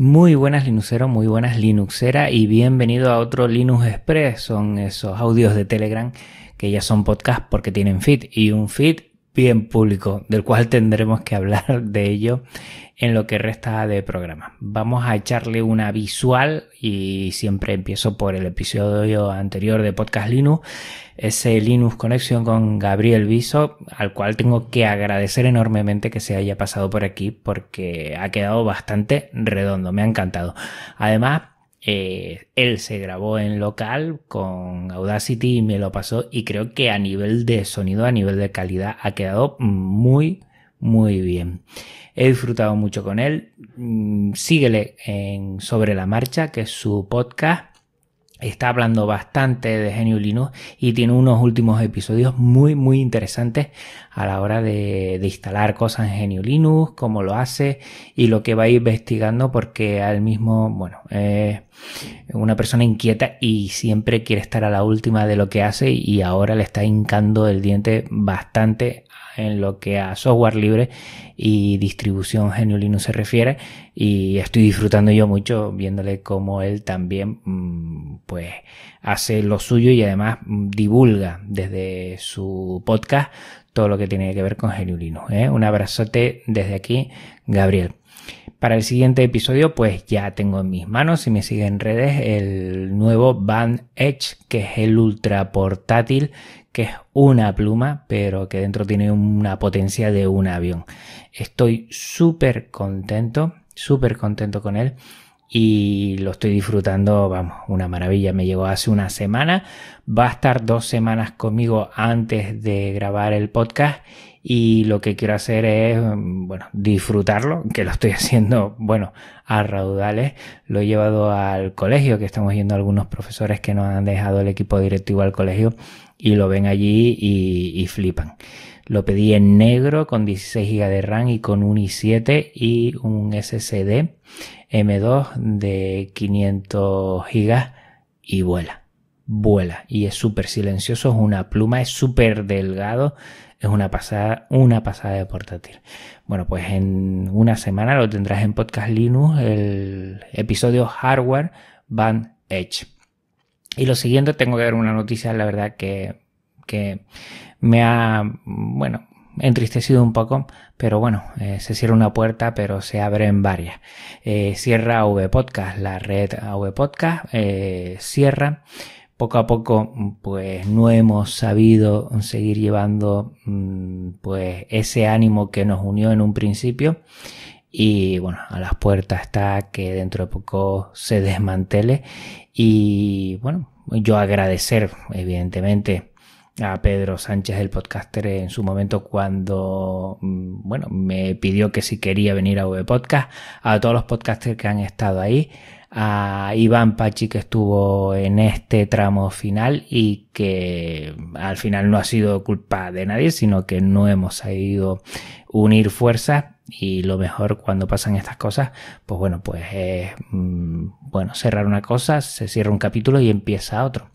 Muy buenas Linuxeros, muy buenas Linuxera y bienvenido a otro Linux Express. Son esos audios de Telegram que ya son podcast porque tienen feed y un feed bien público del cual tendremos que hablar de ello en lo que resta de programa. Vamos a echarle una visual y siempre empiezo por el episodio anterior de Podcast Linux, ese Linux Conexión con Gabriel Viso, al cual tengo que agradecer enormemente que se haya pasado por aquí porque ha quedado bastante redondo, me ha encantado. Además, eh, él se grabó en local con Audacity y me lo pasó y creo que a nivel de sonido, a nivel de calidad ha quedado muy, muy bien. He disfrutado mucho con él. Mm, síguele en Sobre la Marcha, que es su podcast. Está hablando bastante de Genio Linux y tiene unos últimos episodios muy, muy interesantes a la hora de, instalar cosas en Genio Linux, cómo lo hace y lo que va a ir investigando porque al mismo, bueno, es una persona inquieta y siempre quiere estar a la última de lo que hace y ahora le está hincando el diente bastante en lo que a software libre y distribución GNU Linux se refiere y estoy disfrutando yo mucho viéndole cómo él también mm, pues hace lo suyo y además mm, divulga desde su podcast todo lo que tiene que ver con GNU Linux. ¿eh? Un abrazote desde aquí, Gabriel. Para el siguiente episodio, pues ya tengo en mis manos, si me siguen en redes, el nuevo Band Edge, que es el ultra portátil que es una pluma, pero que dentro tiene una potencia de un avión. Estoy súper contento, súper contento con él y lo estoy disfrutando, vamos, una maravilla. Me llegó hace una semana, va a estar dos semanas conmigo antes de grabar el podcast y lo que quiero hacer es, bueno, disfrutarlo, que lo estoy haciendo, bueno, a raudales. Lo he llevado al colegio, que estamos yendo algunos profesores que nos han dejado el equipo directivo al colegio y lo ven allí y, flipan. Lo pedí en negro con 16 GB de RAM y con un i7 y un SSD M2 de 500 GB y vuela. Vuela y es súper silencioso, es una pluma, es súper delgado, es una pasada, una pasada de portátil. Bueno, pues en una semana lo tendrás en Podcast Linux, el episodio Hardware Band Edge. Y lo siguiente, tengo que dar una noticia, la verdad que, que me ha, bueno, entristecido un poco, pero bueno, eh, se cierra una puerta, pero se abren varias. Eh, cierra V Podcast, la red V Podcast, eh, cierra. Poco a poco, pues no hemos sabido seguir llevando, mm, pues ese ánimo que nos unió en un principio. Y bueno, a las puertas está que dentro de poco se desmantele y bueno, yo agradecer evidentemente a Pedro Sánchez, el podcaster, en su momento cuando, mm, bueno, me pidió que si quería venir a V Podcast, a todos los podcasters que han estado ahí, a Iván Pachi que estuvo en este tramo final y que al final no ha sido culpa de nadie, sino que no hemos sabido unir fuerzas y lo mejor cuando pasan estas cosas, pues bueno, pues es mm, bueno, cerrar una cosa, se cierra un capítulo y empieza otro.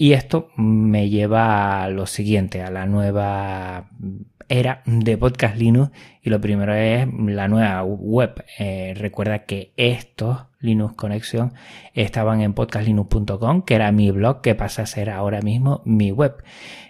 Y esto me lleva a lo siguiente, a la nueva era de Podcast Linux y lo primero es la nueva web. Eh, recuerda que estos Linux Connection estaban en podcastlinux.com, que era mi blog, que pasa a ser ahora mismo mi web.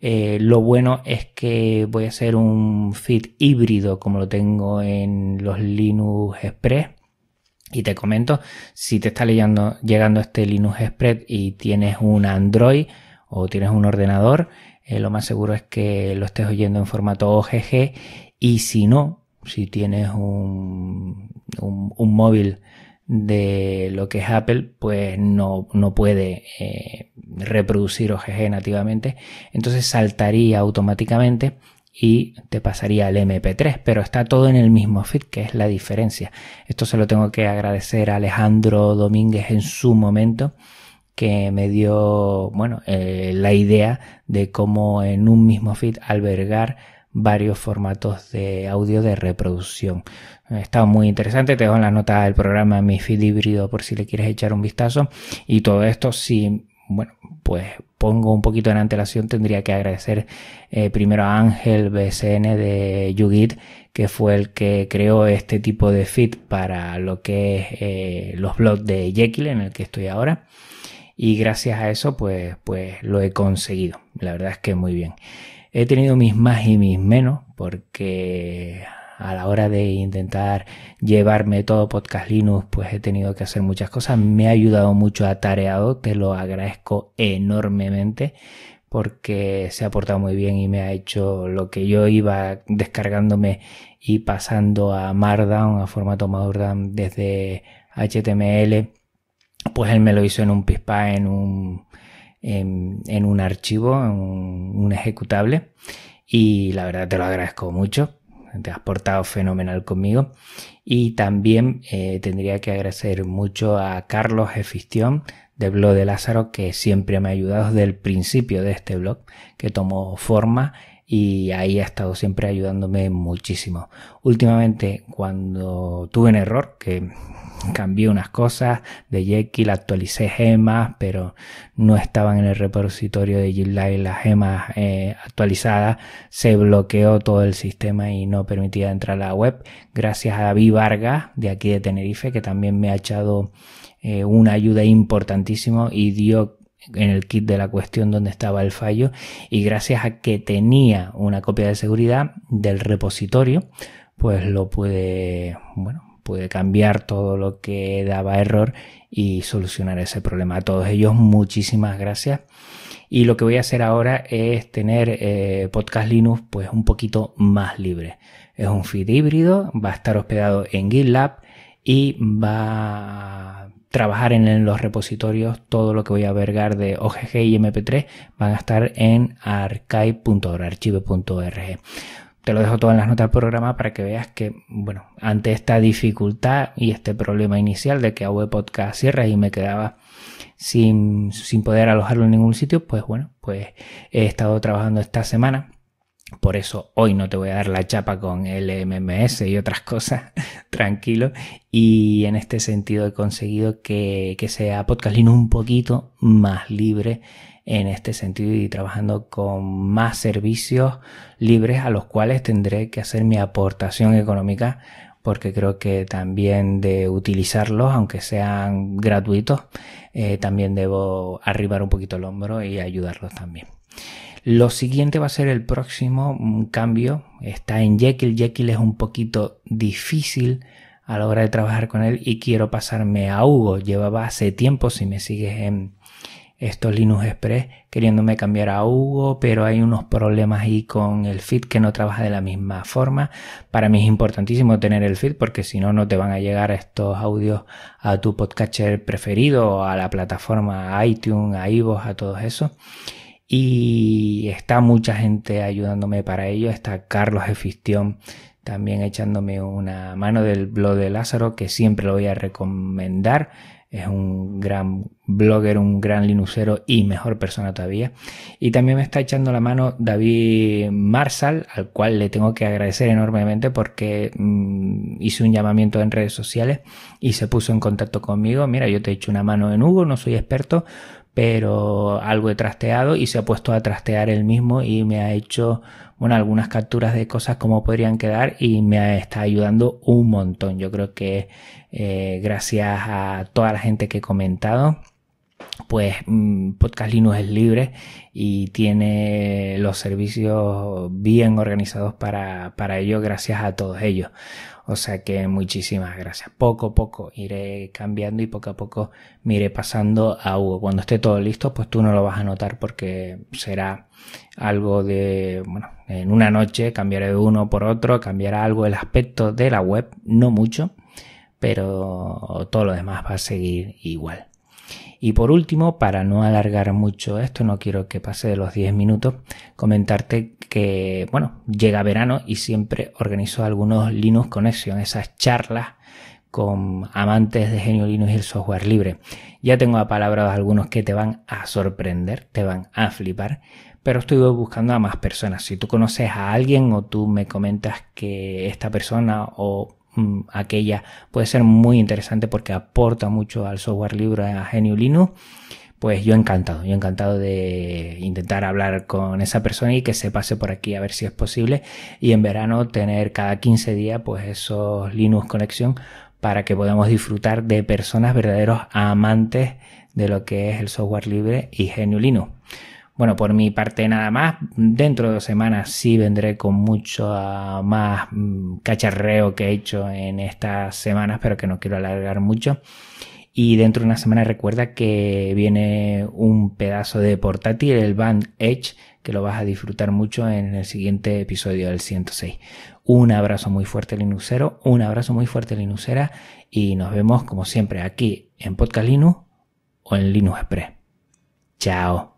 Eh, lo bueno es que voy a hacer un feed híbrido como lo tengo en los Linux Express. Y te comento, si te está llegando este Linux Express y tienes un Android o tienes un ordenador, eh, lo más seguro es que lo estés oyendo en formato OGG. Y si no, si tienes un, un móvil de lo que es Apple, pues no, no puede eh, reproducir OGG nativamente. Entonces saltaría automáticamente y te pasaría al MP3, pero está todo en el mismo feed, que es la diferencia. Esto se lo tengo que agradecer a Alejandro Domínguez en su momento, que me dio, bueno, eh, la idea de cómo en un mismo feed albergar varios formatos de audio de reproducción. Está muy interesante, te dejo en la nota del programa mi feed híbrido por si le quieres echar un vistazo. Y todo esto, si bueno, pues pongo un poquito en antelación, tendría que agradecer eh, primero a Ángel BSN de Yugit, que fue el que creó este tipo de feed para lo que es eh, los blogs de Jekyll en el que estoy ahora. Y gracias a eso, pues, pues lo he conseguido. La verdad es que muy bien. He tenido mis más y mis menos, porque a la hora de intentar llevarme todo Podcast Linux, pues he tenido que hacer muchas cosas. Me ha ayudado mucho a Tareado, te lo agradezco enormemente porque se ha portado muy bien y me ha hecho lo que yo iba descargándome y pasando a Markdown, a formato Markdown desde HTML, pues él me lo hizo en un pispa, en un, en, un archivo, en un ejecutable. Y la verdad te lo agradezco mucho te has portado fenomenal conmigo. Y también eh, tendría que agradecer mucho a Carlos Efistión del blog de Lázaro, que siempre me ha ayudado desde el principio de este blog, que tomó forma y ahí ha estado siempre ayudándome muchísimo. Últimamente, cuando tuve un error, que cambié unas cosas de Jekyll, actualicé gemas, pero no estaban en el repositorio de GitLab las gemas eh, actualizadas, se bloqueó todo el sistema y no permitía entrar a la web. Gracias a David Vargas, de aquí de Tenerife, que también me ha echado eh, una ayuda importantísima y dio en el kit de la cuestión donde estaba el fallo y gracias a que tenía una copia de seguridad del repositorio pues lo puede bueno puede cambiar todo lo que daba error y solucionar ese problema. A todos ellos, muchísimas gracias. Y lo que voy a hacer ahora es tener eh, Podcast Linux pues un poquito más libre. Es un feed híbrido, va a estar hospedado en GitLab y va a trabajar en los repositorios. Todo lo que voy a vergar de OGG y MP3 van a estar en archive.org, archive.org te lo dejo todo en las notas del programa para que veas que, bueno, ante esta dificultad y este problema inicial de que AV Podcast cierra y me quedaba sin, sin poder alojarlo en ningún sitio, pues bueno, pues he estado trabajando esta semana. Por eso hoy no te voy a dar la chapa con el MMS y otras cosas, tranquilo. Y en este sentido he conseguido que, que sea Podcast Linux un poquito más libre en este sentido y trabajando con más servicios libres a los cuales tendré que hacer mi aportación económica porque creo que también de utilizarlos, aunque sean gratuitos, eh, también debo arribar un poquito el hombro y ayudarlos también. Lo siguiente va a ser el próximo cambio. Está en Jekyll. Jekyll es un poquito difícil a la hora de trabajar con él y quiero pasarme a Hugo. Llevaba hace tiempo, si me sigues en, estos Linux Express queriéndome cambiar a Hugo, pero hay unos problemas ahí con el feed que no trabaja de la misma forma. Para mí es importantísimo tener el feed porque si no, no te van a llegar estos audios a tu podcatcher preferido, a la plataforma iTunes, a iVoox, a todo eso. Y está mucha gente ayudándome para ello. Está Carlos Efistión también echándome una mano del blog de Lázaro que siempre lo voy a recomendar es un gran blogger, un gran linuxero y mejor persona todavía. Y también me está echando la mano David Marsal, al cual le tengo que agradecer enormemente porque mm, hice un llamamiento en redes sociales y se puso en contacto conmigo. Mira, yo te he hecho una mano en Hugo, no soy experto, pero algo he trasteado y se ha puesto a trastear él mismo y me ha hecho, bueno, algunas capturas de cosas como podrían quedar y me está ayudando un montón. Yo creo que eh, gracias a toda la gente que he comentado, pues mm, Podcast Linux es libre y tiene los servicios bien organizados para, para ello gracias a todos ellos. O sea que muchísimas gracias. Poco a poco iré cambiando y poco a poco me iré pasando a Hugo. Cuando esté todo listo, pues tú no lo vas a notar porque será algo de, bueno, en una noche cambiaré de uno por otro, cambiará algo el aspecto de la web, no mucho, pero todo lo demás va a seguir igual. Y por último, para no alargar mucho esto, no quiero que pase de los 10 minutos, comentarte que, bueno, llega verano y siempre organizo algunos Linux Connection, esas charlas con amantes de Genio Linux y el software libre. Ya tengo apalabrados algunos que te van a sorprender, te van a flipar, pero estoy buscando a más personas. Si tú conoces a alguien o tú me comentas que esta persona o aquella puede ser muy interesante porque aporta mucho al software libre a Genio Linux, pues yo encantado, yo encantado de intentar hablar con esa persona y que se pase por aquí a ver si es posible y en verano tener cada 15 días pues esos Linux Conexión para que podamos disfrutar de personas verdaderos amantes de lo que es el software libre y genio Linux. Bueno, por mi parte nada más. Dentro de dos semanas sí vendré con mucho ah, más mm, cacharreo que he hecho en estas semanas, pero que no quiero alargar mucho. Y dentro de una semana recuerda que viene un pedazo de portátil, el Band Edge, que lo vas a disfrutar mucho en el siguiente episodio del 106. Un abrazo muy fuerte Linuxero, un abrazo muy fuerte Linuxera y nos vemos como siempre aquí en Podcast Linux o en Linux Express. Chao.